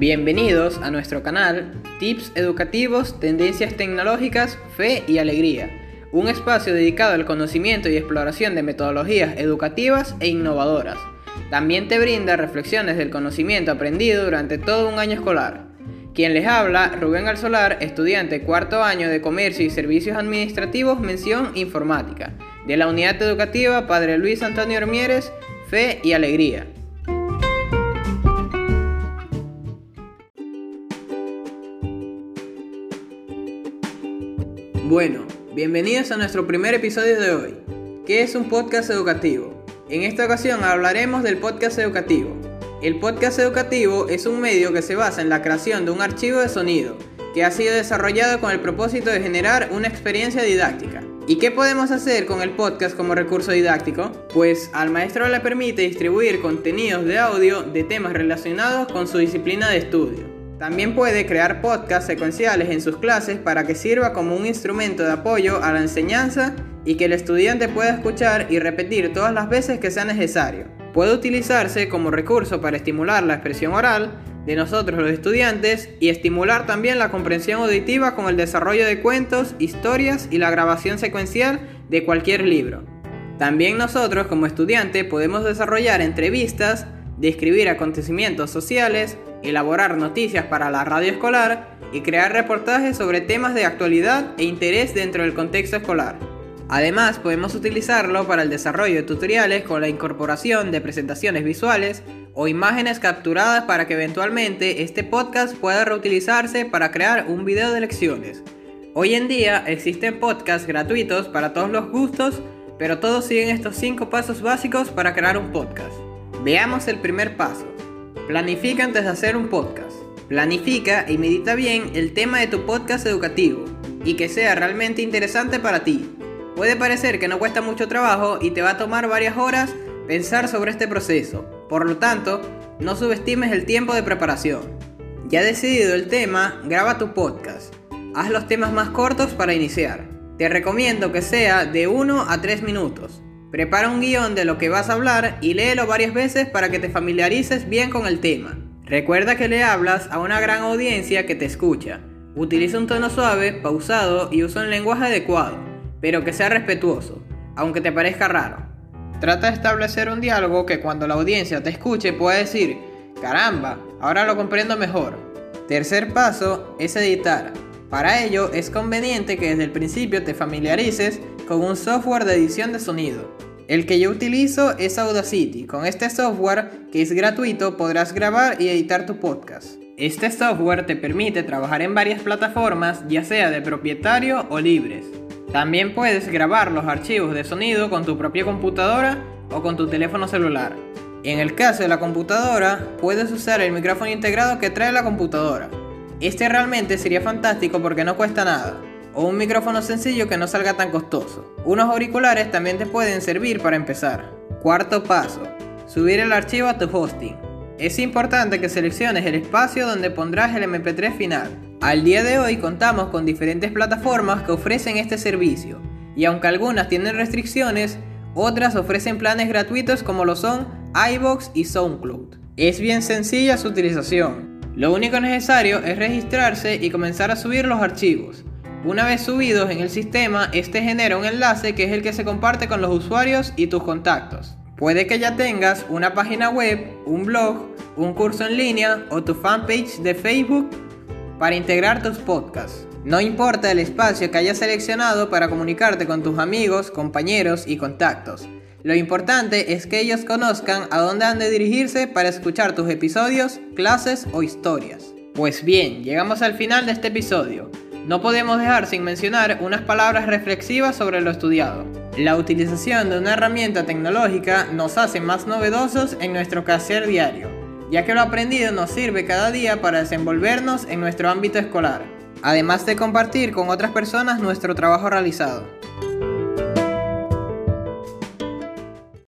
Bienvenidos a nuestro canal Tips Educativos, Tendencias Tecnológicas, Fe y Alegría, un espacio dedicado al conocimiento y exploración de metodologías educativas e innovadoras. También te brinda reflexiones del conocimiento aprendido durante todo un año escolar. Quien les habla, Rubén Alsolar, estudiante cuarto año de Comercio y Servicios Administrativos, mención Informática, de la Unidad Educativa Padre Luis Antonio Hermieres, Fe y Alegría. Bueno, bienvenidos a nuestro primer episodio de hoy, que es un podcast educativo. En esta ocasión hablaremos del podcast educativo. El podcast educativo es un medio que se basa en la creación de un archivo de sonido, que ha sido desarrollado con el propósito de generar una experiencia didáctica. ¿Y qué podemos hacer con el podcast como recurso didáctico? Pues al maestro le permite distribuir contenidos de audio de temas relacionados con su disciplina de estudio. También puede crear podcasts secuenciales en sus clases para que sirva como un instrumento de apoyo a la enseñanza y que el estudiante pueda escuchar y repetir todas las veces que sea necesario. Puede utilizarse como recurso para estimular la expresión oral de nosotros los estudiantes y estimular también la comprensión auditiva con el desarrollo de cuentos, historias y la grabación secuencial de cualquier libro. También nosotros como estudiantes podemos desarrollar entrevistas, describir acontecimientos sociales, elaborar noticias para la radio escolar y crear reportajes sobre temas de actualidad e interés dentro del contexto escolar. Además, podemos utilizarlo para el desarrollo de tutoriales con la incorporación de presentaciones visuales o imágenes capturadas para que eventualmente este podcast pueda reutilizarse para crear un video de lecciones. Hoy en día existen podcasts gratuitos para todos los gustos, pero todos siguen estos 5 pasos básicos para crear un podcast. Veamos el primer paso. Planifica antes de hacer un podcast. Planifica y medita bien el tema de tu podcast educativo y que sea realmente interesante para ti. Puede parecer que no cuesta mucho trabajo y te va a tomar varias horas pensar sobre este proceso. Por lo tanto, no subestimes el tiempo de preparación. Ya decidido el tema, graba tu podcast. Haz los temas más cortos para iniciar. Te recomiendo que sea de 1 a 3 minutos. Prepara un guion de lo que vas a hablar y léelo varias veces para que te familiarices bien con el tema. Recuerda que le hablas a una gran audiencia que te escucha. Utiliza un tono suave, pausado y usa un lenguaje adecuado, pero que sea respetuoso, aunque te parezca raro. Trata de establecer un diálogo que cuando la audiencia te escuche pueda decir, caramba, ahora lo comprendo mejor. Tercer paso es editar. Para ello es conveniente que desde el principio te familiarices con un software de edición de sonido. El que yo utilizo es Audacity. Con este software, que es gratuito, podrás grabar y editar tu podcast. Este software te permite trabajar en varias plataformas, ya sea de propietario o libres. También puedes grabar los archivos de sonido con tu propia computadora o con tu teléfono celular. En el caso de la computadora, puedes usar el micrófono integrado que trae la computadora. Este realmente sería fantástico porque no cuesta nada un micrófono sencillo que no salga tan costoso. Unos auriculares también te pueden servir para empezar. Cuarto paso, subir el archivo a tu hosting. Es importante que selecciones el espacio donde pondrás el MP3 final. Al día de hoy contamos con diferentes plataformas que ofrecen este servicio, y aunque algunas tienen restricciones, otras ofrecen planes gratuitos como lo son iBox y SoundCloud. Es bien sencilla su utilización. Lo único necesario es registrarse y comenzar a subir los archivos. Una vez subidos en el sistema, este genera un enlace que es el que se comparte con los usuarios y tus contactos. Puede que ya tengas una página web, un blog, un curso en línea o tu fanpage de Facebook para integrar tus podcasts. No importa el espacio que hayas seleccionado para comunicarte con tus amigos, compañeros y contactos. Lo importante es que ellos conozcan a dónde han de dirigirse para escuchar tus episodios, clases o historias. Pues bien, llegamos al final de este episodio. No podemos dejar sin mencionar unas palabras reflexivas sobre lo estudiado. La utilización de una herramienta tecnológica nos hace más novedosos en nuestro quehacer diario, ya que lo aprendido nos sirve cada día para desenvolvernos en nuestro ámbito escolar, además de compartir con otras personas nuestro trabajo realizado.